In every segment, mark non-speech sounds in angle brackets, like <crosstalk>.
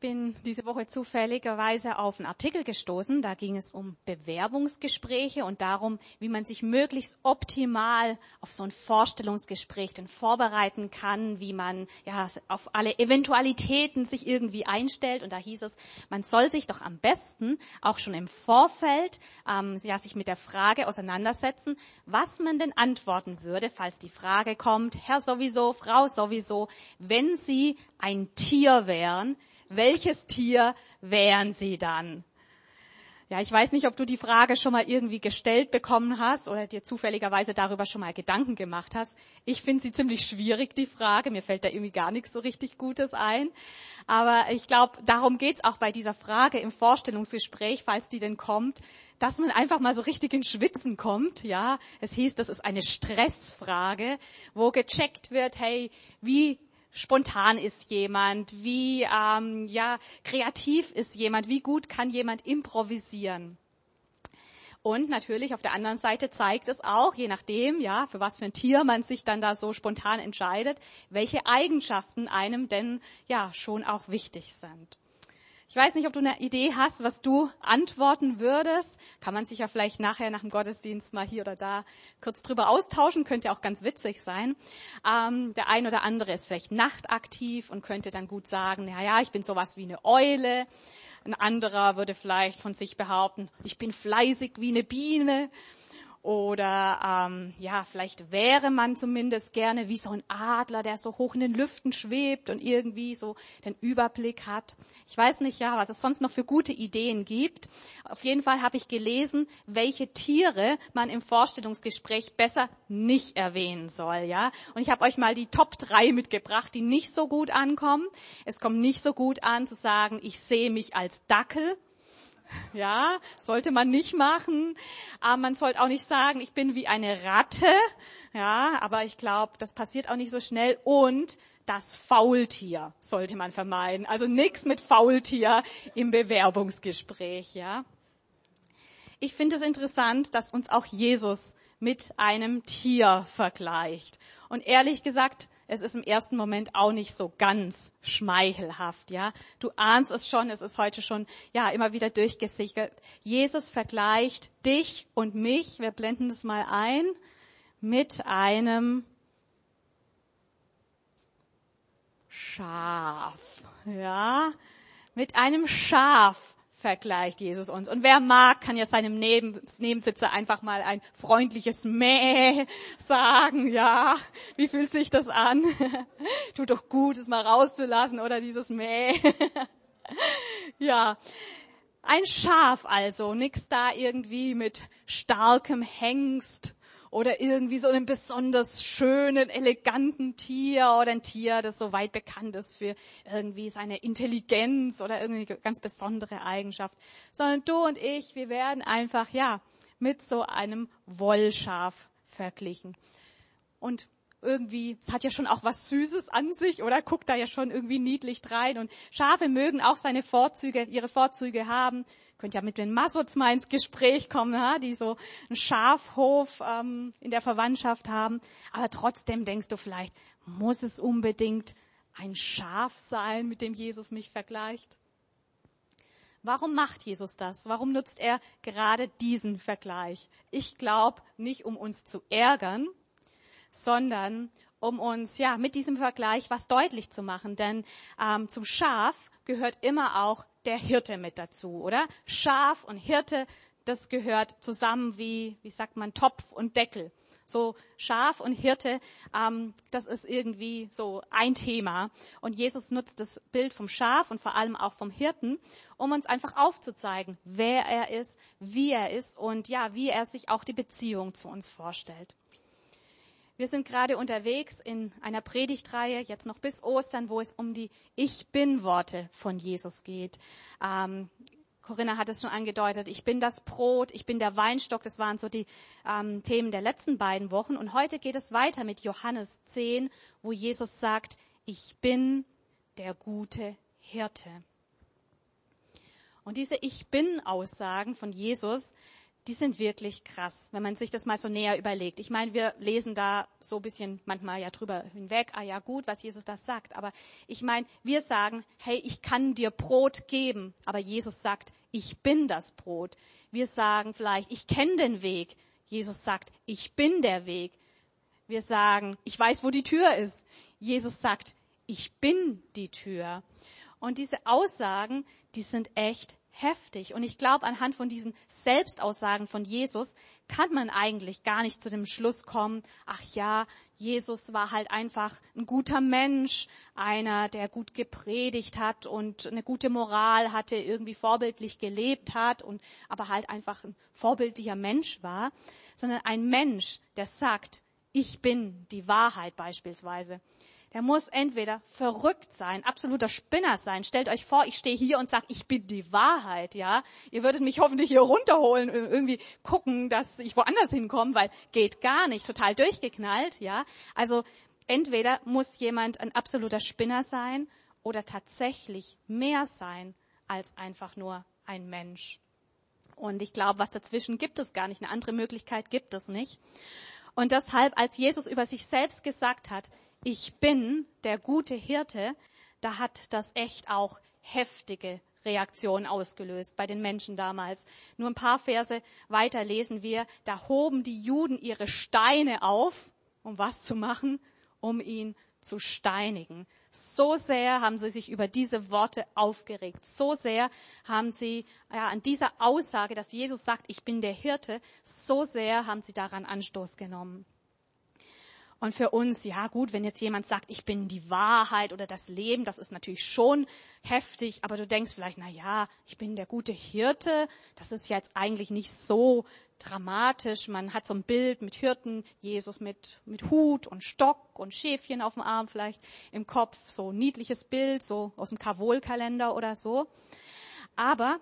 bin diese Woche zufälligerweise auf einen Artikel gestoßen. Da ging es um Bewerbungsgespräche und darum, wie man sich möglichst optimal auf so ein Vorstellungsgespräch denn vorbereiten kann, wie man ja auf alle Eventualitäten sich irgendwie einstellt. Und da hieß es, man soll sich doch am besten auch schon im Vorfeld ähm, ja sich mit der Frage auseinandersetzen, was man denn antworten würde, falls die Frage kommt, Herr sowieso, Frau sowieso, wenn Sie ein Tier wären, welches Tier wären sie dann? Ja, ich weiß nicht, ob du die Frage schon mal irgendwie gestellt bekommen hast oder dir zufälligerweise darüber schon mal Gedanken gemacht hast. Ich finde sie ziemlich schwierig, die Frage. Mir fällt da irgendwie gar nichts so richtig Gutes ein. Aber ich glaube, darum geht's auch bei dieser Frage im Vorstellungsgespräch, falls die denn kommt, dass man einfach mal so richtig in Schwitzen kommt. Ja, es hieß, das ist eine Stressfrage, wo gecheckt wird, hey, wie spontan ist jemand, wie ähm, ja kreativ ist jemand, wie gut kann jemand improvisieren. Und natürlich auf der anderen Seite zeigt es auch, je nachdem, ja, für was für ein Tier man sich dann da so spontan entscheidet, welche Eigenschaften einem denn ja schon auch wichtig sind. Ich weiß nicht, ob du eine Idee hast, was du antworten würdest. Kann man sich ja vielleicht nachher nach dem Gottesdienst mal hier oder da kurz drüber austauschen. Könnte auch ganz witzig sein. Ähm, der ein oder andere ist vielleicht nachtaktiv und könnte dann gut sagen, ja, ja, ich bin sowas wie eine Eule. Ein anderer würde vielleicht von sich behaupten, ich bin fleißig wie eine Biene. Oder ähm, ja, vielleicht wäre man zumindest gerne wie so ein Adler, der so hoch in den Lüften schwebt und irgendwie so den Überblick hat. Ich weiß nicht, ja, was es sonst noch für gute Ideen gibt. Auf jeden Fall habe ich gelesen, welche Tiere man im Vorstellungsgespräch besser nicht erwähnen soll. Ja, und ich habe euch mal die Top 3 mitgebracht, die nicht so gut ankommen. Es kommt nicht so gut an zu sagen, ich sehe mich als Dackel ja, sollte man nicht machen. Aber man sollte auch nicht sagen, ich bin wie eine Ratte. Ja, aber ich glaube, das passiert auch nicht so schnell. Und das Faultier sollte man vermeiden. Also nichts mit Faultier im Bewerbungsgespräch, ja. Ich finde es interessant, dass uns auch Jesus mit einem Tier vergleicht. Und ehrlich gesagt, es ist im ersten Moment auch nicht so ganz schmeichelhaft, ja. Du ahnst es schon, es ist heute schon, ja, immer wieder durchgesichert. Jesus vergleicht dich und mich, wir blenden das mal ein, mit einem Schaf, ja. Mit einem Schaf vergleicht Jesus uns. Und wer mag, kann ja seinem Nebensitzer einfach mal ein freundliches Mäh sagen, ja. Wie fühlt sich das an? <laughs> Tut doch gut, es mal rauszulassen oder dieses Mäh. <laughs> ja. Ein Schaf also, nix da irgendwie mit starkem Hengst oder irgendwie so einem besonders schönen, eleganten Tier oder ein Tier, das so weit bekannt ist für irgendwie seine Intelligenz oder irgendwie ganz besondere Eigenschaft, sondern du und ich, wir werden einfach, ja, mit so einem Wollschaf verglichen. Und irgendwie, es hat ja schon auch was Süßes an sich, oder? Guckt da ja schon irgendwie niedlich rein. Und Schafe mögen auch seine Vorzüge, ihre Vorzüge haben könnt ja mit den Massots mal ins Gespräch kommen, ja, die so einen Schafhof ähm, in der Verwandtschaft haben. Aber trotzdem denkst du vielleicht, muss es unbedingt ein Schaf sein, mit dem Jesus mich vergleicht? Warum macht Jesus das? Warum nutzt er gerade diesen Vergleich? Ich glaube nicht, um uns zu ärgern, sondern um uns ja mit diesem Vergleich was deutlich zu machen. Denn ähm, zum Schaf gehört immer auch der Hirte mit dazu, oder? Schaf und Hirte, das gehört zusammen wie, wie sagt man, Topf und Deckel. So Schaf und Hirte, ähm, das ist irgendwie so ein Thema. Und Jesus nutzt das Bild vom Schaf und vor allem auch vom Hirten, um uns einfach aufzuzeigen, wer er ist, wie er ist und ja, wie er sich auch die Beziehung zu uns vorstellt. Wir sind gerade unterwegs in einer Predigtreihe, jetzt noch bis Ostern, wo es um die Ich bin-Worte von Jesus geht. Ähm, Corinna hat es schon angedeutet, ich bin das Brot, ich bin der Weinstock, das waren so die ähm, Themen der letzten beiden Wochen. Und heute geht es weiter mit Johannes 10, wo Jesus sagt, ich bin der gute Hirte. Und diese Ich bin Aussagen von Jesus, die sind wirklich krass, wenn man sich das mal so näher überlegt. Ich meine, wir lesen da so ein bisschen manchmal ja drüber hinweg, ah ja gut, was Jesus das sagt. Aber ich meine, wir sagen, hey, ich kann dir Brot geben. Aber Jesus sagt, ich bin das Brot. Wir sagen vielleicht, ich kenne den Weg. Jesus sagt, ich bin der Weg. Wir sagen, ich weiß, wo die Tür ist. Jesus sagt, ich bin die Tür. Und diese Aussagen, die sind echt heftig. Und ich glaube, anhand von diesen Selbstaussagen von Jesus kann man eigentlich gar nicht zu dem Schluss kommen, ach ja, Jesus war halt einfach ein guter Mensch, einer, der gut gepredigt hat und eine gute Moral hatte, irgendwie vorbildlich gelebt hat und aber halt einfach ein vorbildlicher Mensch war, sondern ein Mensch, der sagt, ich bin die Wahrheit beispielsweise der muss entweder verrückt sein, absoluter Spinner sein. Stellt euch vor, ich stehe hier und sage, ich bin die Wahrheit, ja. Ihr würdet mich hoffentlich hier runterholen, irgendwie gucken, dass ich woanders hinkomme, weil geht gar nicht, total durchgeknallt, ja. Also entweder muss jemand ein absoluter Spinner sein oder tatsächlich mehr sein als einfach nur ein Mensch. Und ich glaube, was dazwischen gibt es gar nicht. Eine andere Möglichkeit gibt es nicht. Und deshalb, als Jesus über sich selbst gesagt hat, ich bin der gute Hirte, da hat das echt auch heftige Reaktionen ausgelöst bei den Menschen damals. Nur ein paar Verse weiter lesen wir, da hoben die Juden ihre Steine auf, um was zu machen? Um ihn zu steinigen. So sehr haben sie sich über diese Worte aufgeregt. So sehr haben sie ja, an dieser Aussage, dass Jesus sagt, ich bin der Hirte, so sehr haben sie daran Anstoß genommen. Und für uns, ja gut, wenn jetzt jemand sagt, ich bin die Wahrheit oder das Leben, das ist natürlich schon heftig, aber du denkst vielleicht, na ja, ich bin der gute Hirte, das ist jetzt eigentlich nicht so dramatisch. Man hat so ein Bild mit Hirten, Jesus mit, mit Hut und Stock und Schäfchen auf dem Arm vielleicht im Kopf, so niedliches Bild, so aus dem Karol-Kalender oder so. Aber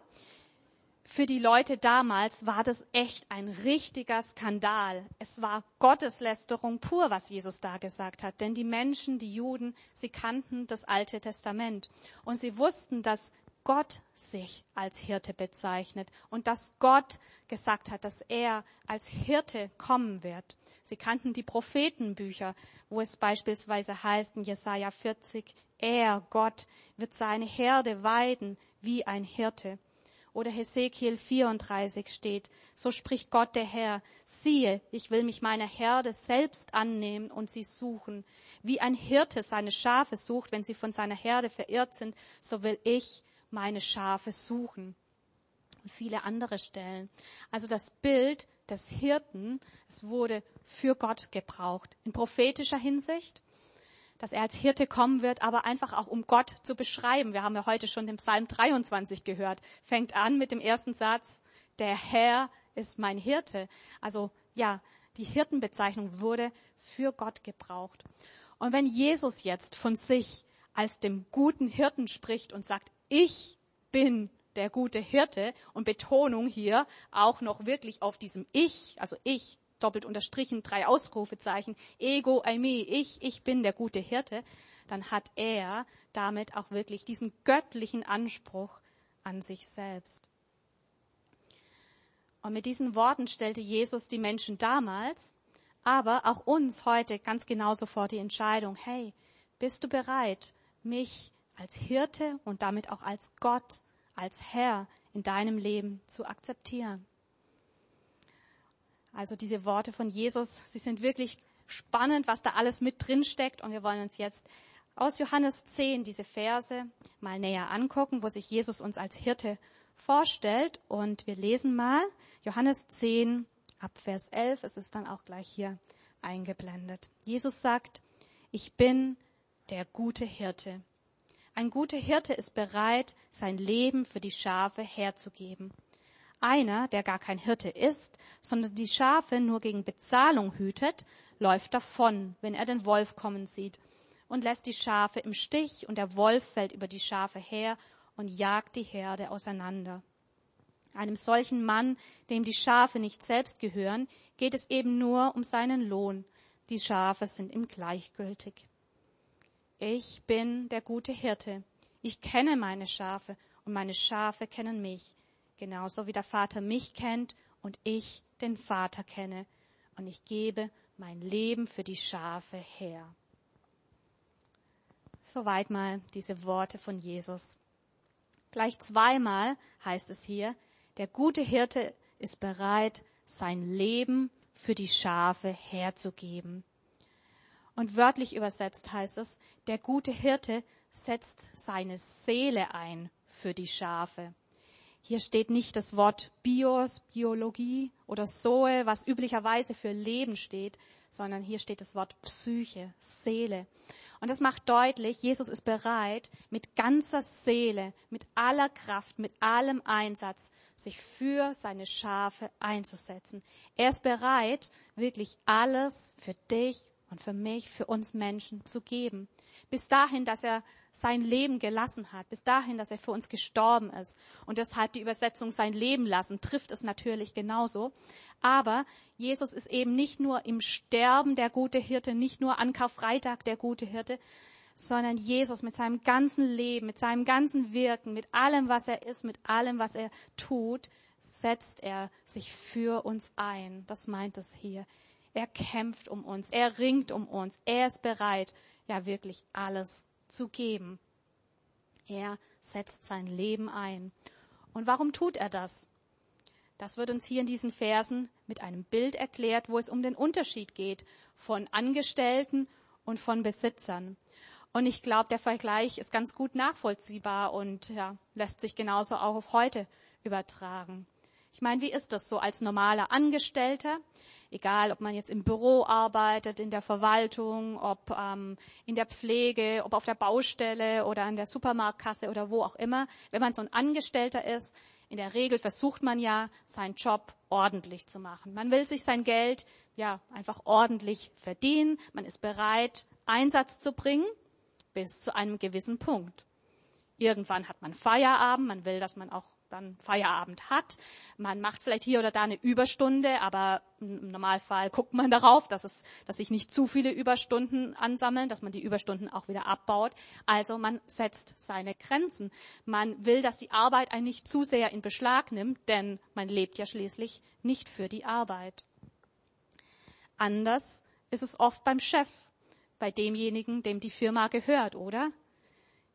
für die Leute damals war das echt ein richtiger Skandal. Es war Gotteslästerung pur, was Jesus da gesagt hat. Denn die Menschen, die Juden, sie kannten das Alte Testament. Und sie wussten, dass Gott sich als Hirte bezeichnet und dass Gott gesagt hat, dass er als Hirte kommen wird. Sie kannten die Prophetenbücher, wo es beispielsweise heißt in Jesaja 40, er, Gott, wird seine Herde weiden wie ein Hirte. Oder Hesekiel 34 steht, so spricht Gott der Herr, siehe, ich will mich meiner Herde selbst annehmen und sie suchen. Wie ein Hirte seine Schafe sucht, wenn sie von seiner Herde verirrt sind, so will ich meine Schafe suchen. Und viele andere Stellen. Also das Bild des Hirten, es wurde für Gott gebraucht. In prophetischer Hinsicht, dass er als Hirte kommen wird, aber einfach auch um Gott zu beschreiben. Wir haben ja heute schon den Psalm 23 gehört. Fängt an mit dem ersten Satz, der Herr ist mein Hirte. Also ja, die Hirtenbezeichnung wurde für Gott gebraucht. Und wenn Jesus jetzt von sich als dem guten Hirten spricht und sagt, ich bin der gute Hirte und Betonung hier auch noch wirklich auf diesem Ich, also ich, doppelt unterstrichen, drei Ausrufezeichen, ego, eimi, ich, ich bin der gute Hirte, dann hat er damit auch wirklich diesen göttlichen Anspruch an sich selbst. Und mit diesen Worten stellte Jesus die Menschen damals, aber auch uns heute ganz genauso vor die Entscheidung, hey, bist du bereit, mich als Hirte und damit auch als Gott, als Herr in deinem Leben zu akzeptieren? Also diese Worte von Jesus, sie sind wirklich spannend, was da alles mit drin steckt. Und wir wollen uns jetzt aus Johannes 10 diese Verse mal näher angucken, wo sich Jesus uns als Hirte vorstellt. Und wir lesen mal Johannes 10 ab Vers 11. Es ist dann auch gleich hier eingeblendet. Jesus sagt, ich bin der gute Hirte. Ein guter Hirte ist bereit, sein Leben für die Schafe herzugeben. Einer, der gar kein Hirte ist, sondern die Schafe nur gegen Bezahlung hütet, läuft davon, wenn er den Wolf kommen sieht, und lässt die Schafe im Stich, und der Wolf fällt über die Schafe her und jagt die Herde auseinander. Einem solchen Mann, dem die Schafe nicht selbst gehören, geht es eben nur um seinen Lohn. Die Schafe sind ihm gleichgültig. Ich bin der gute Hirte. Ich kenne meine Schafe und meine Schafe kennen mich genauso wie der Vater mich kennt und ich den Vater kenne und ich gebe mein Leben für die Schafe her. Soweit mal diese Worte von Jesus. Gleich zweimal heißt es hier, der gute Hirte ist bereit, sein Leben für die Schafe herzugeben. Und wörtlich übersetzt heißt es, der gute Hirte setzt seine Seele ein für die Schafe. Hier steht nicht das Wort Bios, Biologie oder Zoe, was üblicherweise für Leben steht, sondern hier steht das Wort Psyche, Seele. Und das macht deutlich, Jesus ist bereit, mit ganzer Seele, mit aller Kraft, mit allem Einsatz, sich für seine Schafe einzusetzen. Er ist bereit, wirklich alles für dich und für mich, für uns Menschen zu geben. Bis dahin, dass er sein Leben gelassen hat, bis dahin, dass er für uns gestorben ist. Und deshalb die Übersetzung sein Leben lassen trifft es natürlich genauso. Aber Jesus ist eben nicht nur im Sterben der gute Hirte, nicht nur an Karfreitag der gute Hirte, sondern Jesus mit seinem ganzen Leben, mit seinem ganzen Wirken, mit allem, was er ist, mit allem, was er tut, setzt er sich für uns ein. Das meint es hier. Er kämpft um uns, er ringt um uns, er ist bereit, ja wirklich alles zu geben. Er setzt sein Leben ein. Und warum tut er das? Das wird uns hier in diesen Versen mit einem Bild erklärt, wo es um den Unterschied geht von Angestellten und von Besitzern. Und ich glaube, der Vergleich ist ganz gut nachvollziehbar und ja, lässt sich genauso auch auf heute übertragen. Ich meine, wie ist das so als normaler Angestellter? Egal, ob man jetzt im Büro arbeitet, in der Verwaltung, ob ähm, in der Pflege, ob auf der Baustelle oder an der Supermarktkasse oder wo auch immer. Wenn man so ein Angestellter ist, in der Regel versucht man ja, seinen Job ordentlich zu machen. Man will sich sein Geld ja einfach ordentlich verdienen. Man ist bereit, Einsatz zu bringen bis zu einem gewissen Punkt. Irgendwann hat man Feierabend, man will, dass man auch dann Feierabend hat. Man macht vielleicht hier oder da eine Überstunde, aber im Normalfall guckt man <laughs> darauf, dass, es, dass sich nicht zu viele Überstunden ansammeln, dass man die Überstunden auch wieder abbaut. Also man setzt seine Grenzen. Man will, dass die Arbeit einen nicht zu sehr in Beschlag nimmt, denn man lebt ja schließlich nicht für die Arbeit. Anders ist es oft beim Chef, bei demjenigen, dem die Firma gehört, oder?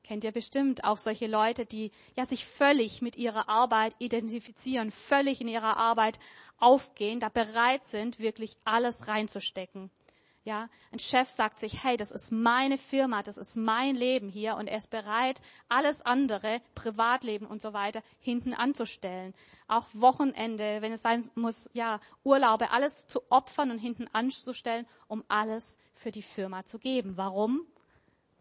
Kennt ihr bestimmt auch solche Leute, die ja sich völlig mit ihrer Arbeit identifizieren, völlig in ihrer Arbeit aufgehen, da bereit sind, wirklich alles reinzustecken. Ja, ein Chef sagt sich, hey, das ist meine Firma, das ist mein Leben hier und er ist bereit, alles andere, Privatleben und so weiter, hinten anzustellen. Auch Wochenende, wenn es sein muss, ja, Urlaube, alles zu opfern und hinten anzustellen, um alles für die Firma zu geben. Warum?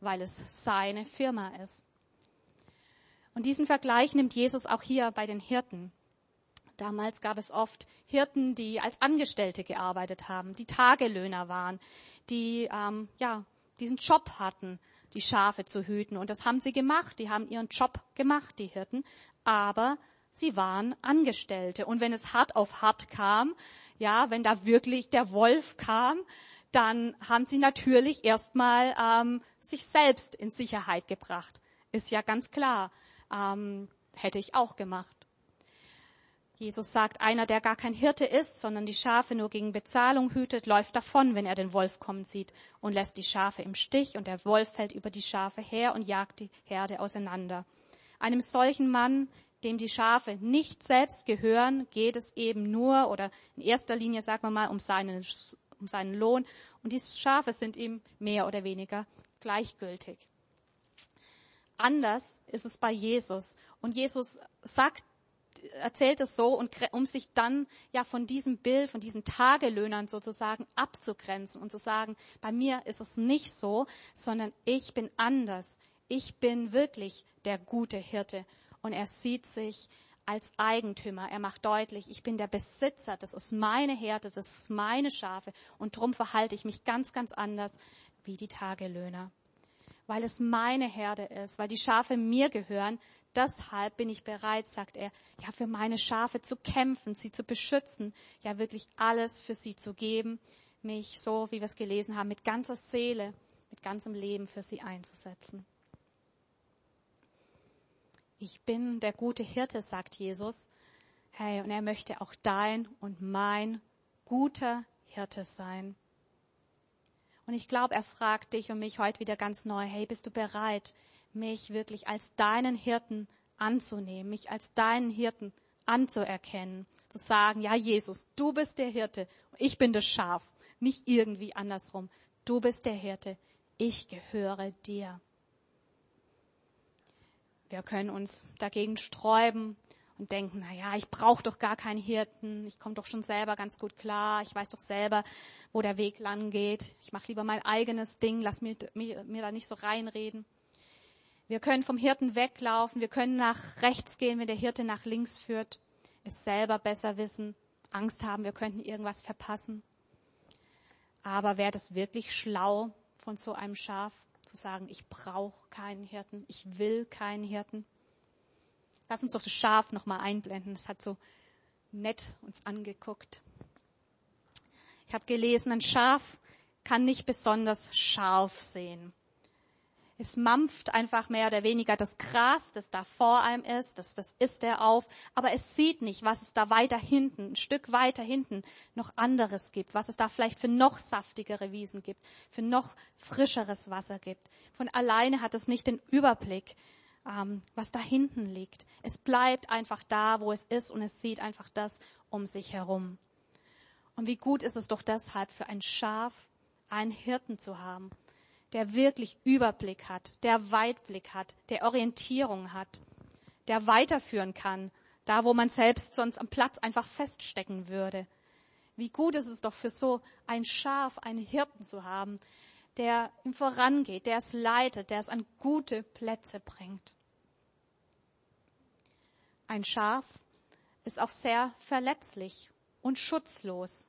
Weil es seine Firma ist. Und diesen Vergleich nimmt Jesus auch hier bei den Hirten. Damals gab es oft Hirten, die als Angestellte gearbeitet haben, die Tagelöhner waren, die ähm, ja diesen Job hatten, die Schafe zu hüten. Und das haben sie gemacht. Die haben ihren Job gemacht, die Hirten. Aber sie waren Angestellte. Und wenn es hart auf hart kam, ja, wenn da wirklich der Wolf kam, dann haben sie natürlich erstmal ähm, sich selbst in Sicherheit gebracht. Ist ja ganz klar. Ähm, hätte ich auch gemacht. Jesus sagt, einer, der gar kein Hirte ist, sondern die Schafe nur gegen Bezahlung hütet, läuft davon, wenn er den Wolf kommen sieht und lässt die Schafe im Stich und der Wolf fällt über die Schafe her und jagt die Herde auseinander. Einem solchen Mann, dem die Schafe nicht selbst gehören, geht es eben nur oder in erster Linie, sagen wir mal, um seinen um seinen Lohn. Und die Schafe sind ihm mehr oder weniger gleichgültig. Anders ist es bei Jesus. Und Jesus sagt, erzählt es so, und, um sich dann ja von diesem Bild, von diesen Tagelöhnern sozusagen abzugrenzen und zu sagen, bei mir ist es nicht so, sondern ich bin anders. Ich bin wirklich der gute Hirte. Und er sieht sich als Eigentümer. Er macht deutlich, ich bin der Besitzer, das ist meine Herde, das ist meine Schafe und drum verhalte ich mich ganz, ganz anders wie die Tagelöhner. Weil es meine Herde ist, weil die Schafe mir gehören, deshalb bin ich bereit, sagt er, ja, für meine Schafe zu kämpfen, sie zu beschützen, ja, wirklich alles für sie zu geben, mich so, wie wir es gelesen haben, mit ganzer Seele, mit ganzem Leben für sie einzusetzen. Ich bin der gute Hirte, sagt Jesus. Hey, und er möchte auch dein und mein guter Hirte sein. Und ich glaube, er fragt dich und mich heute wieder ganz neu, hey, bist du bereit, mich wirklich als deinen Hirten anzunehmen, mich als deinen Hirten anzuerkennen, zu sagen, ja Jesus, du bist der Hirte, ich bin das Schaf, nicht irgendwie andersrum. Du bist der Hirte, ich gehöre dir. Wir können uns dagegen sträuben und denken, na ja, ich brauche doch gar keinen Hirten, ich komme doch schon selber ganz gut klar, ich weiß doch selber, wo der Weg lang geht. Ich mache lieber mein eigenes Ding, lass mir, mir, mir da nicht so reinreden. Wir können vom Hirten weglaufen, wir können nach rechts gehen, wenn der Hirte nach links führt, es selber besser wissen, Angst haben, wir könnten irgendwas verpassen. Aber wäre das wirklich schlau von so einem Schaf zu sagen, ich brauche keinen Hirten, ich will keinen Hirten? Lass uns doch das Schaf nochmal einblenden. Es hat so nett uns angeguckt. Ich habe gelesen, ein Schaf kann nicht besonders scharf sehen. Es mampft einfach mehr oder weniger das Gras, das da vor einem ist, das, das isst er auf, aber es sieht nicht, was es da weiter hinten, ein Stück weiter hinten noch anderes gibt, was es da vielleicht für noch saftigere Wiesen gibt, für noch frischeres Wasser gibt. Von alleine hat es nicht den Überblick, ähm, was da hinten liegt. Es bleibt einfach da, wo es ist und es sieht einfach das um sich herum. Und wie gut ist es doch deshalb für ein Schaf, einen Hirten zu haben, der wirklich Überblick hat, der Weitblick hat, der Orientierung hat, der weiterführen kann, da wo man selbst sonst am Platz einfach feststecken würde. Wie gut ist es doch für so ein Schaf, einen Hirten zu haben, der ihm vorangeht, der es leitet, der es an gute Plätze bringt. Ein Schaf ist auch sehr verletzlich und schutzlos.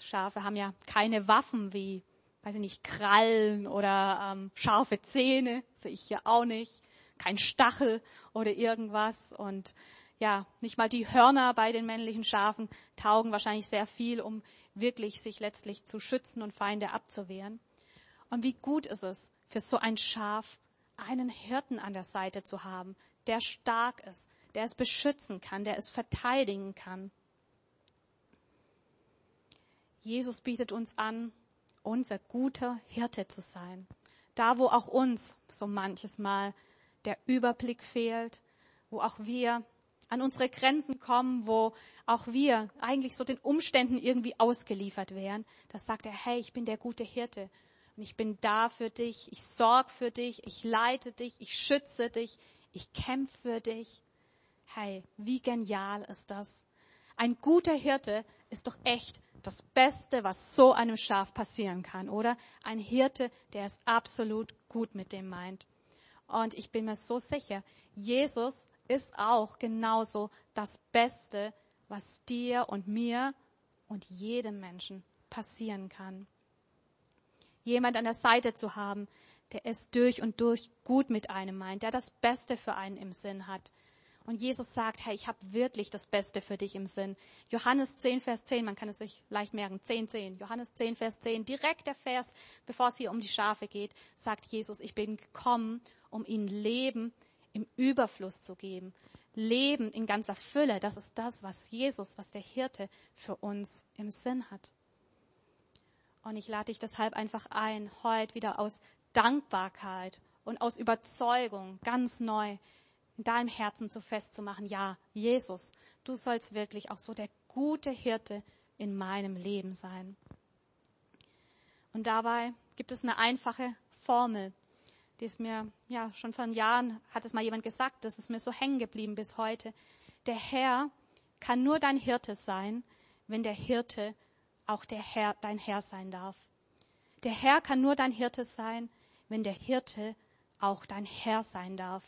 Schafe haben ja keine Waffen wie weiß ich nicht, Krallen oder ähm, scharfe Zähne, sehe ich hier auch nicht, kein Stachel oder irgendwas und ja, nicht mal die Hörner bei den männlichen Schafen taugen wahrscheinlich sehr viel, um wirklich sich letztlich zu schützen und Feinde abzuwehren. Und wie gut ist es für so ein Schaf, einen Hirten an der Seite zu haben, der stark ist, der es beschützen kann, der es verteidigen kann. Jesus bietet uns an, unser guter Hirte zu sein. Da, wo auch uns so manches Mal der Überblick fehlt, wo auch wir an unsere Grenzen kommen, wo auch wir eigentlich so den Umständen irgendwie ausgeliefert wären, da sagt er, hey, ich bin der gute Hirte und ich bin da für dich, ich sorge für dich, ich leite dich, ich schütze dich, ich kämpfe für dich. Hey, wie genial ist das? Ein guter Hirte ist doch echt das Beste, was so einem Schaf passieren kann, oder? Ein Hirte, der es absolut gut mit dem meint. Und ich bin mir so sicher, Jesus ist auch genauso das Beste, was dir und mir und jedem Menschen passieren kann. Jemand an der Seite zu haben, der es durch und durch gut mit einem meint, der das Beste für einen im Sinn hat, und Jesus sagt, hey, ich habe wirklich das Beste für dich im Sinn. Johannes 10, Vers 10, man kann es sich leicht merken, 10, 10. Johannes 10, Vers 10, direkt der Vers, bevor es hier um die Schafe geht, sagt Jesus, ich bin gekommen, um ihnen Leben im Überfluss zu geben. Leben in ganzer Fülle, das ist das, was Jesus, was der Hirte für uns im Sinn hat. Und ich lade dich deshalb einfach ein, heute wieder aus Dankbarkeit und aus Überzeugung ganz neu in deinem Herzen so festzumachen, ja, Jesus, du sollst wirklich auch so der gute Hirte in meinem Leben sein. Und dabei gibt es eine einfache Formel, die ist mir, ja, schon vor Jahren hat es mal jemand gesagt, das ist mir so hängen geblieben bis heute. Der Herr kann nur dein Hirte sein, wenn der Hirte auch der Herr, dein Herr sein darf. Der Herr kann nur dein Hirte sein, wenn der Hirte auch dein Herr sein darf.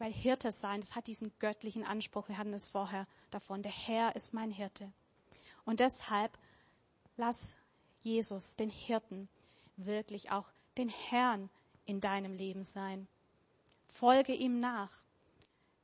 Weil Hirte sein, das hat diesen göttlichen Anspruch. Wir hatten es vorher davon. Der Herr ist mein Hirte. Und deshalb lass Jesus, den Hirten, wirklich auch den Herrn in deinem Leben sein. Folge ihm nach.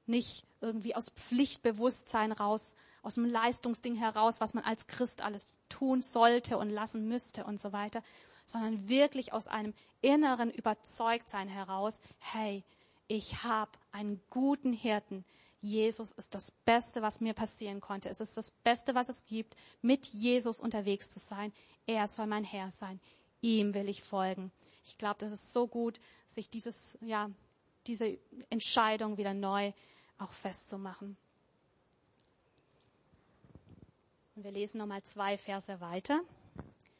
Nicht irgendwie aus Pflichtbewusstsein raus, aus dem Leistungsding heraus, was man als Christ alles tun sollte und lassen müsste und so weiter, sondern wirklich aus einem inneren Überzeugtsein heraus, hey, ich habe einen guten Hirten. Jesus ist das Beste, was mir passieren konnte. Es ist das Beste, was es gibt, mit Jesus unterwegs zu sein. Er soll mein Herr sein. Ihm will ich folgen. Ich glaube, das ist so gut, sich dieses, ja, diese Entscheidung wieder neu auch festzumachen. Und wir lesen nochmal zwei Verse weiter.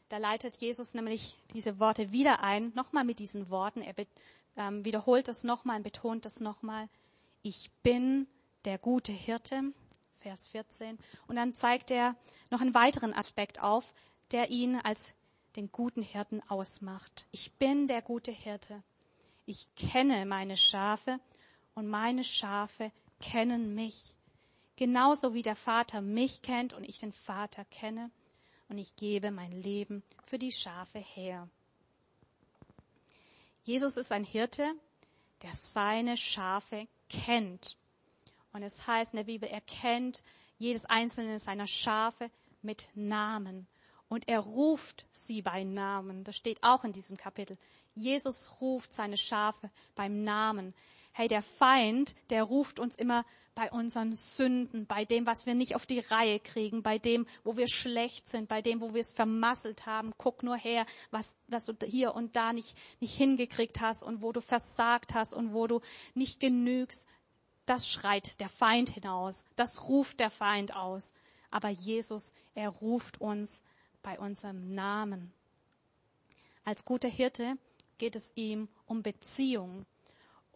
Da leitet Jesus nämlich diese Worte wieder ein, nochmal mit diesen Worten. Er ähm, wiederholt es nochmal und betont es nochmal. Ich bin der gute Hirte, Vers 14. Und dann zeigt er noch einen weiteren Aspekt auf, der ihn als den guten Hirten ausmacht. Ich bin der gute Hirte. Ich kenne meine Schafe und meine Schafe kennen mich. Genauso wie der Vater mich kennt und ich den Vater kenne. Und ich gebe mein Leben für die Schafe her. Jesus ist ein Hirte, der seine Schafe kennt. Und es heißt in der Bibel, er kennt jedes einzelne seiner Schafe mit Namen. Und er ruft sie bei Namen. Das steht auch in diesem Kapitel. Jesus ruft seine Schafe beim Namen. Hey, der Feind, der ruft uns immer bei unseren Sünden, bei dem, was wir nicht auf die Reihe kriegen, bei dem, wo wir schlecht sind, bei dem, wo wir es vermasselt haben. Guck nur her, was, was du hier und da nicht, nicht hingekriegt hast und wo du versagt hast und wo du nicht genügst. Das schreit der Feind hinaus. Das ruft der Feind aus. Aber Jesus, er ruft uns bei unserem Namen. Als guter Hirte geht es ihm um Beziehung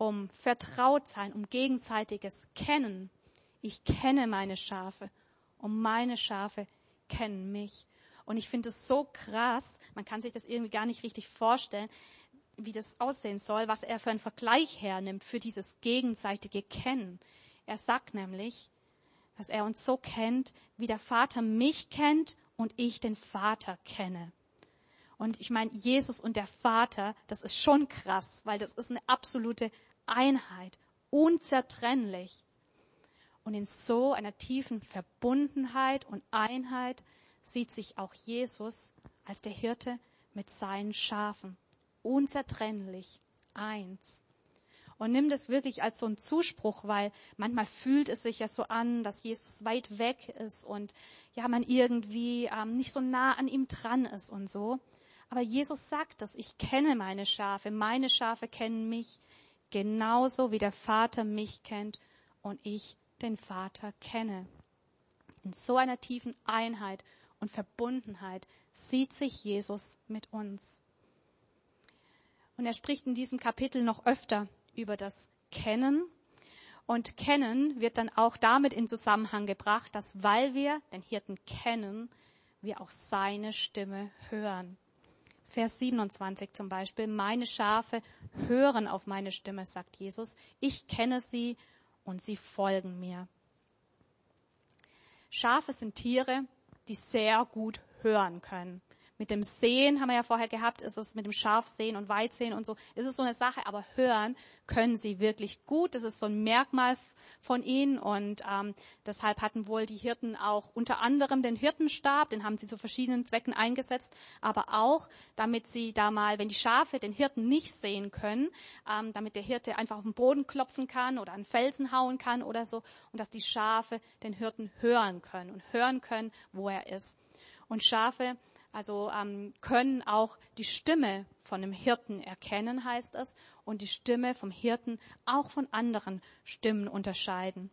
um Vertrautsein, um gegenseitiges Kennen. Ich kenne meine Schafe und meine Schafe kennen mich. Und ich finde es so krass, man kann sich das irgendwie gar nicht richtig vorstellen, wie das aussehen soll, was er für einen Vergleich hernimmt für dieses gegenseitige Kennen. Er sagt nämlich, dass er uns so kennt, wie der Vater mich kennt und ich den Vater kenne. Und ich meine, Jesus und der Vater, das ist schon krass, weil das ist eine absolute Einheit, unzertrennlich. Und in so einer tiefen Verbundenheit und Einheit sieht sich auch Jesus als der Hirte mit seinen Schafen. Unzertrennlich, eins. Und nimm das wirklich als so einen Zuspruch, weil manchmal fühlt es sich ja so an, dass Jesus weit weg ist und ja, man irgendwie ähm, nicht so nah an ihm dran ist und so. Aber Jesus sagt das, ich kenne meine Schafe, meine Schafe kennen mich genauso wie der Vater mich kennt und ich den Vater kenne. In so einer tiefen Einheit und Verbundenheit sieht sich Jesus mit uns. Und er spricht in diesem Kapitel noch öfter über das Kennen. Und Kennen wird dann auch damit in Zusammenhang gebracht, dass weil wir den Hirten kennen, wir auch seine Stimme hören. Vers 27 zum Beispiel, meine Schafe hören auf meine Stimme, sagt Jesus. Ich kenne sie und sie folgen mir. Schafe sind Tiere, die sehr gut hören können. Mit dem Sehen haben wir ja vorher gehabt, ist es mit dem Scharfsehen und Weitsehen und so, ist es so eine Sache, aber hören können sie wirklich gut. Das ist so ein Merkmal von ihnen und ähm, deshalb hatten wohl die Hirten auch unter anderem den Hirtenstab, den haben sie zu verschiedenen Zwecken eingesetzt, aber auch, damit sie da mal, wenn die Schafe den Hirten nicht sehen können, ähm, damit der Hirte einfach auf den Boden klopfen kann oder an Felsen hauen kann oder so und dass die Schafe den Hirten hören können und hören können, wo er ist. Und Schafe also ähm, können auch die Stimme von einem Hirten erkennen, heißt es, und die Stimme vom Hirten auch von anderen Stimmen unterscheiden.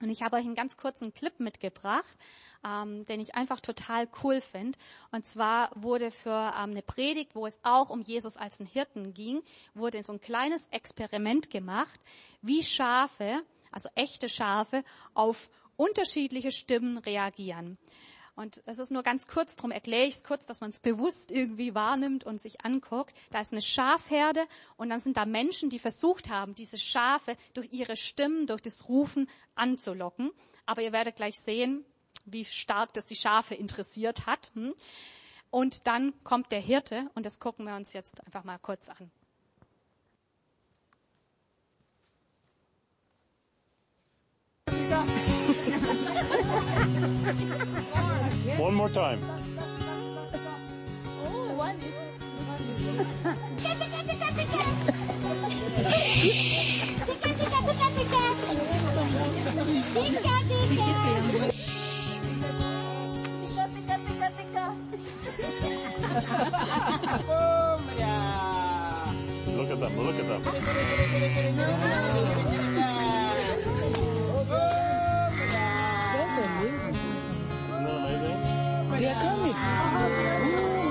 Und ich habe euch einen ganz kurzen Clip mitgebracht, ähm, den ich einfach total cool finde. Und zwar wurde für ähm, eine Predigt, wo es auch um Jesus als einen Hirten ging, wurde so ein kleines Experiment gemacht, wie Schafe, also echte Schafe, auf unterschiedliche Stimmen reagieren. Und es ist nur ganz kurz, darum erkläre ich es kurz, dass man es bewusst irgendwie wahrnimmt und sich anguckt. Da ist eine Schafherde und dann sind da Menschen, die versucht haben, diese Schafe durch ihre Stimmen, durch das Rufen anzulocken. Aber ihr werdet gleich sehen, wie stark das die Schafe interessiert hat. Hm? Und dann kommt der Hirte und das gucken wir uns jetzt einfach mal kurz an. One more time. Oh. Look at them, look at them. They are coming. Oh.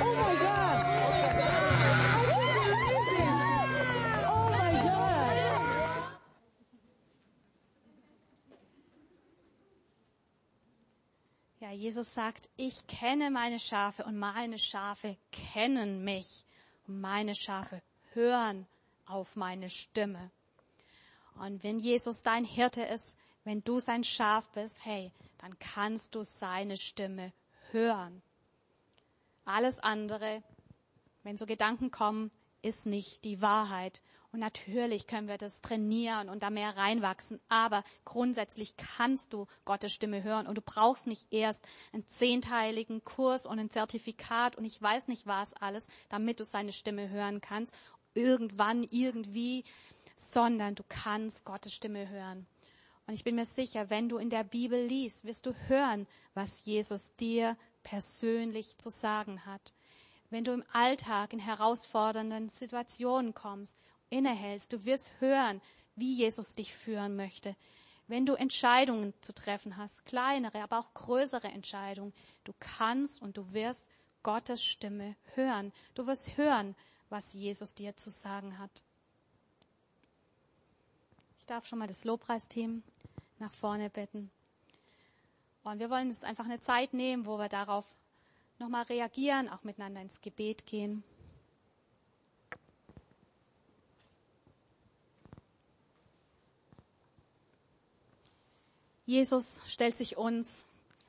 Oh. Ja, Jesus sagt, ich kenne meine Schafe und meine Schafe kennen mich und meine Schafe hören auf meine Stimme. Und wenn Jesus dein Hirte ist, wenn du sein Schaf bist, hey, dann kannst du seine Stimme hören. Alles andere, wenn so Gedanken kommen, ist nicht die Wahrheit. Und natürlich können wir das trainieren und da mehr reinwachsen, aber grundsätzlich kannst du Gottes Stimme hören und du brauchst nicht erst einen zehnteiligen Kurs und ein Zertifikat und ich weiß nicht was alles, damit du seine Stimme hören kannst, irgendwann, irgendwie, sondern du kannst Gottes Stimme hören. Und ich bin mir sicher, wenn du in der Bibel liest, wirst du hören, was Jesus dir persönlich zu sagen hat. Wenn du im Alltag in herausfordernden Situationen kommst, innehältst, du wirst hören, wie Jesus dich führen möchte. Wenn du Entscheidungen zu treffen hast, kleinere, aber auch größere Entscheidungen, du kannst und du wirst Gottes Stimme hören. Du wirst hören, was Jesus dir zu sagen hat. Ich darf schon mal das Lobpreisteam nach vorne bitten. Und wir wollen jetzt einfach eine Zeit nehmen, wo wir darauf nochmal reagieren, auch miteinander ins Gebet gehen. Jesus stellt sich uns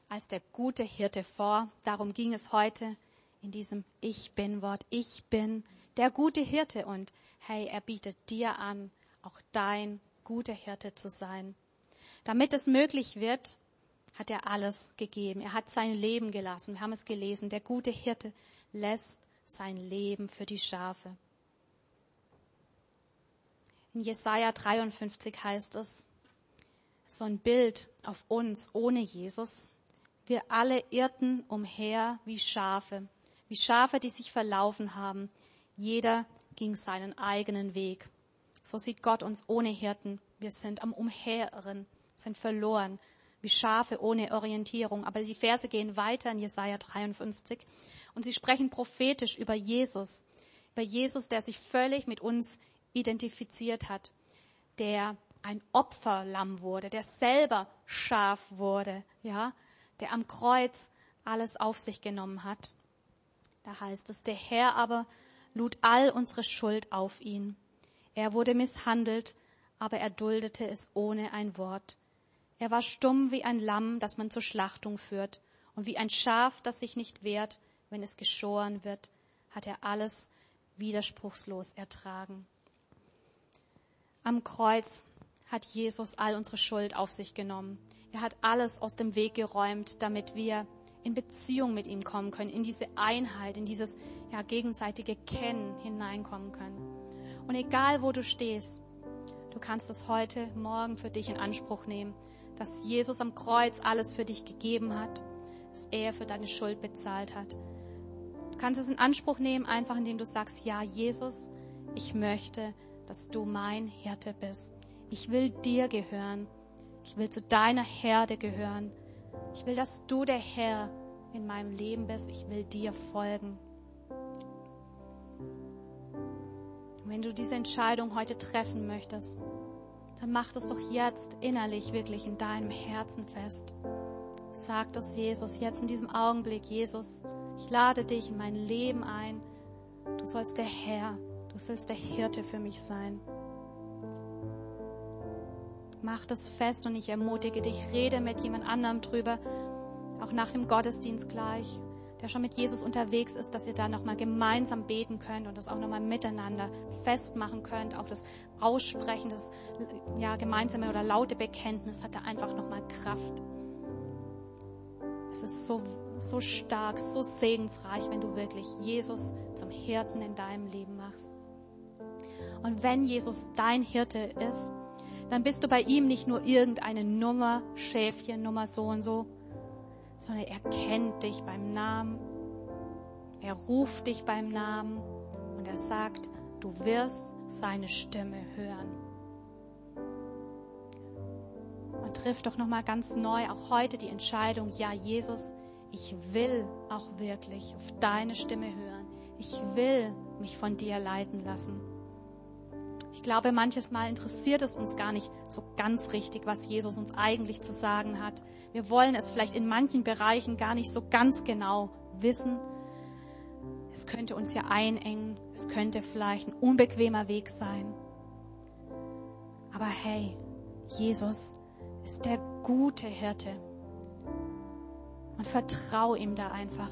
als der gute Hirte vor. Darum ging es heute in diesem Ich bin Wort. Ich bin der gute Hirte und hey, er bietet dir an, auch dein guter Hirte zu sein. Damit es möglich wird, hat er alles gegeben. Er hat sein Leben gelassen. Wir haben es gelesen. Der gute Hirte lässt sein Leben für die Schafe. In Jesaja 53 heißt es, so ein Bild auf uns ohne Jesus. Wir alle irrten umher wie Schafe, wie Schafe, die sich verlaufen haben. Jeder ging seinen eigenen Weg. So sieht Gott uns ohne Hirten. Wir sind am Umherirren, sind verloren, wie Schafe ohne Orientierung. Aber die Verse gehen weiter in Jesaja 53 und sie sprechen prophetisch über Jesus, über Jesus, der sich völlig mit uns identifiziert hat, der ein Opferlamm wurde, der selber Schaf wurde, ja, der am Kreuz alles auf sich genommen hat. Da heißt es, der Herr aber lud all unsere Schuld auf ihn. Er wurde misshandelt, aber er duldete es ohne ein Wort. Er war stumm wie ein Lamm, das man zur Schlachtung führt, und wie ein Schaf, das sich nicht wehrt, wenn es geschoren wird, hat er alles widerspruchslos ertragen. Am Kreuz hat Jesus all unsere Schuld auf sich genommen. Er hat alles aus dem Weg geräumt, damit wir in Beziehung mit ihm kommen können, in diese Einheit, in dieses ja, gegenseitige Kennen hineinkommen können. Und egal wo du stehst, du kannst es heute, morgen für dich in Anspruch nehmen, dass Jesus am Kreuz alles für dich gegeben hat, dass er für deine Schuld bezahlt hat. Du kannst es in Anspruch nehmen, einfach indem du sagst, ja, Jesus, ich möchte, dass du mein Hirte bist. Ich will dir gehören. Ich will zu deiner Herde gehören. Ich will, dass du der Herr in meinem Leben bist. Ich will dir folgen. Wenn du diese Entscheidung heute treffen möchtest, dann mach das doch jetzt innerlich wirklich in deinem Herzen fest. Sag das Jesus jetzt in diesem Augenblick, Jesus, ich lade dich in mein Leben ein. Du sollst der Herr, du sollst der Hirte für mich sein. Mach das fest und ich ermutige dich, rede mit jemand anderem drüber, auch nach dem Gottesdienst gleich, der schon mit Jesus unterwegs ist, dass ihr da nochmal gemeinsam beten könnt und das auch nochmal miteinander festmachen könnt. Auch das Aussprechen, das ja, gemeinsame oder laute Bekenntnis hat da einfach nochmal Kraft. Es ist so, so stark, so segensreich, wenn du wirklich Jesus zum Hirten in deinem Leben machst. Und wenn Jesus dein Hirte ist, dann bist du bei ihm nicht nur irgendeine Nummer, Schäfchen, Nummer so und so, sondern er kennt dich beim Namen. Er ruft dich beim Namen und er sagt, du wirst seine Stimme hören. Und triff doch noch mal ganz neu auch heute die Entscheidung, ja, Jesus, ich will auch wirklich auf deine Stimme hören. Ich will mich von dir leiten lassen. Ich glaube, manches Mal interessiert es uns gar nicht so ganz richtig, was Jesus uns eigentlich zu sagen hat. Wir wollen es vielleicht in manchen Bereichen gar nicht so ganz genau wissen. Es könnte uns ja einengen. Es könnte vielleicht ein unbequemer Weg sein. Aber hey, Jesus ist der gute Hirte. Und vertrau ihm da einfach,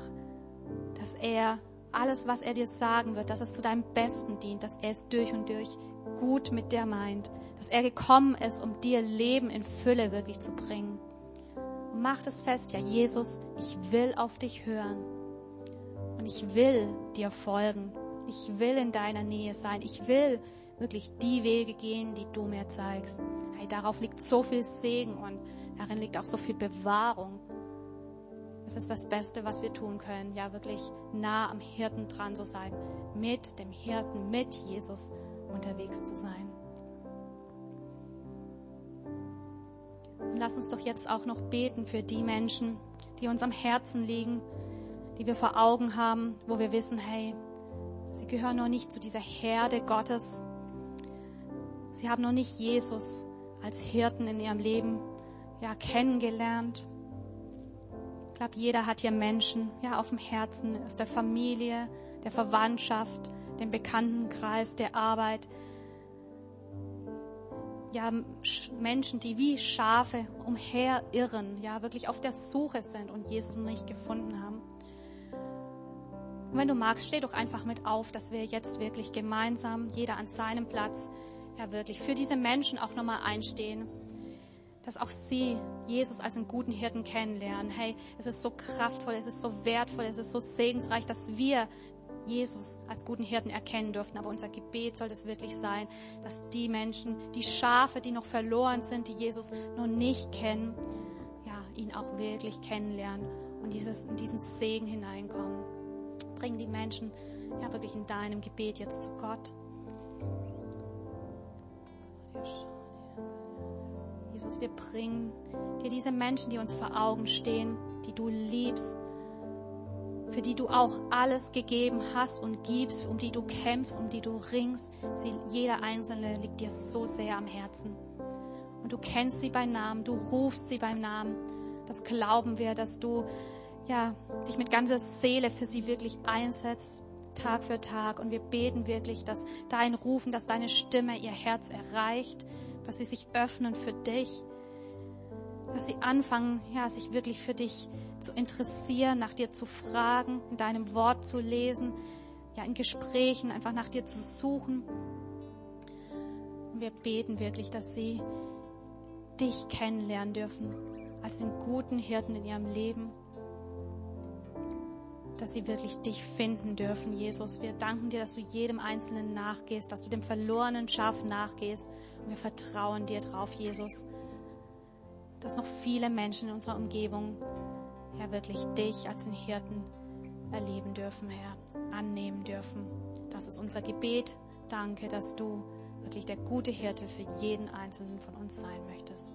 dass er alles, was er dir sagen wird, dass es zu deinem Besten dient, dass er es durch und durch gut mit dir meint, dass er gekommen ist, um dir Leben in Fülle wirklich zu bringen. Und mach das fest, ja Jesus, ich will auf dich hören und ich will dir folgen. Ich will in deiner Nähe sein. Ich will wirklich die Wege gehen, die du mir zeigst. Hey, darauf liegt so viel Segen und darin liegt auch so viel Bewahrung. Es ist das Beste, was wir tun können, ja wirklich nah am Hirten dran zu sein, mit dem Hirten, mit Jesus unterwegs zu sein. Und lass uns doch jetzt auch noch beten für die Menschen, die uns am Herzen liegen, die wir vor Augen haben, wo wir wissen, hey, sie gehören noch nicht zu dieser Herde Gottes. Sie haben noch nicht Jesus als Hirten in ihrem Leben ja kennengelernt. Ich glaube, jeder hat hier Menschen ja auf dem Herzen aus der Familie, der Verwandtschaft, dem Bekanntenkreis, der Arbeit. Ja, Menschen, die wie Schafe umherirren, ja, wirklich auf der Suche sind und Jesus noch nicht gefunden haben. Und wenn du magst, steh doch einfach mit auf, dass wir jetzt wirklich gemeinsam, jeder an seinem Platz, ja wirklich für diese Menschen auch nochmal einstehen, dass auch sie Jesus als einen guten Hirten kennenlernen. Hey, es ist so kraftvoll, es ist so wertvoll, es ist so segensreich, dass wir Jesus als guten Hirten erkennen dürfen. Aber unser Gebet soll es wirklich sein, dass die Menschen, die Schafe, die noch verloren sind, die Jesus noch nicht kennen, ja, ihn auch wirklich kennenlernen und dieses, in diesen Segen hineinkommen. Bring die Menschen ja wirklich in deinem Gebet jetzt zu Gott. Jesus, wir bringen dir diese Menschen, die uns vor Augen stehen, die du liebst, für die du auch alles gegeben hast und gibst, um die du kämpfst, um die du ringst. Sie, jeder einzelne liegt dir so sehr am Herzen. Und du kennst sie beim Namen, du rufst sie beim Namen. Das glauben wir, dass du ja, dich mit ganzer Seele für sie wirklich einsetzt, Tag für Tag. Und wir beten wirklich, dass dein Rufen, dass deine Stimme ihr Herz erreicht, dass sie sich öffnen für dich, dass sie anfangen, ja, sich wirklich für dich zu interessieren, nach dir zu fragen, in deinem Wort zu lesen, ja, in Gesprächen einfach nach dir zu suchen. Wir beten wirklich, dass sie dich kennenlernen dürfen als den guten Hirten in ihrem Leben, dass sie wirklich dich finden dürfen, Jesus. Wir danken dir, dass du jedem Einzelnen nachgehst, dass du dem verlorenen Schaf nachgehst. Und wir vertrauen dir drauf, Jesus, dass noch viele Menschen in unserer Umgebung, Herr, wirklich dich als den Hirten erleben dürfen, Herr, annehmen dürfen. Das ist unser Gebet. Danke, dass du wirklich der gute Hirte für jeden Einzelnen von uns sein möchtest.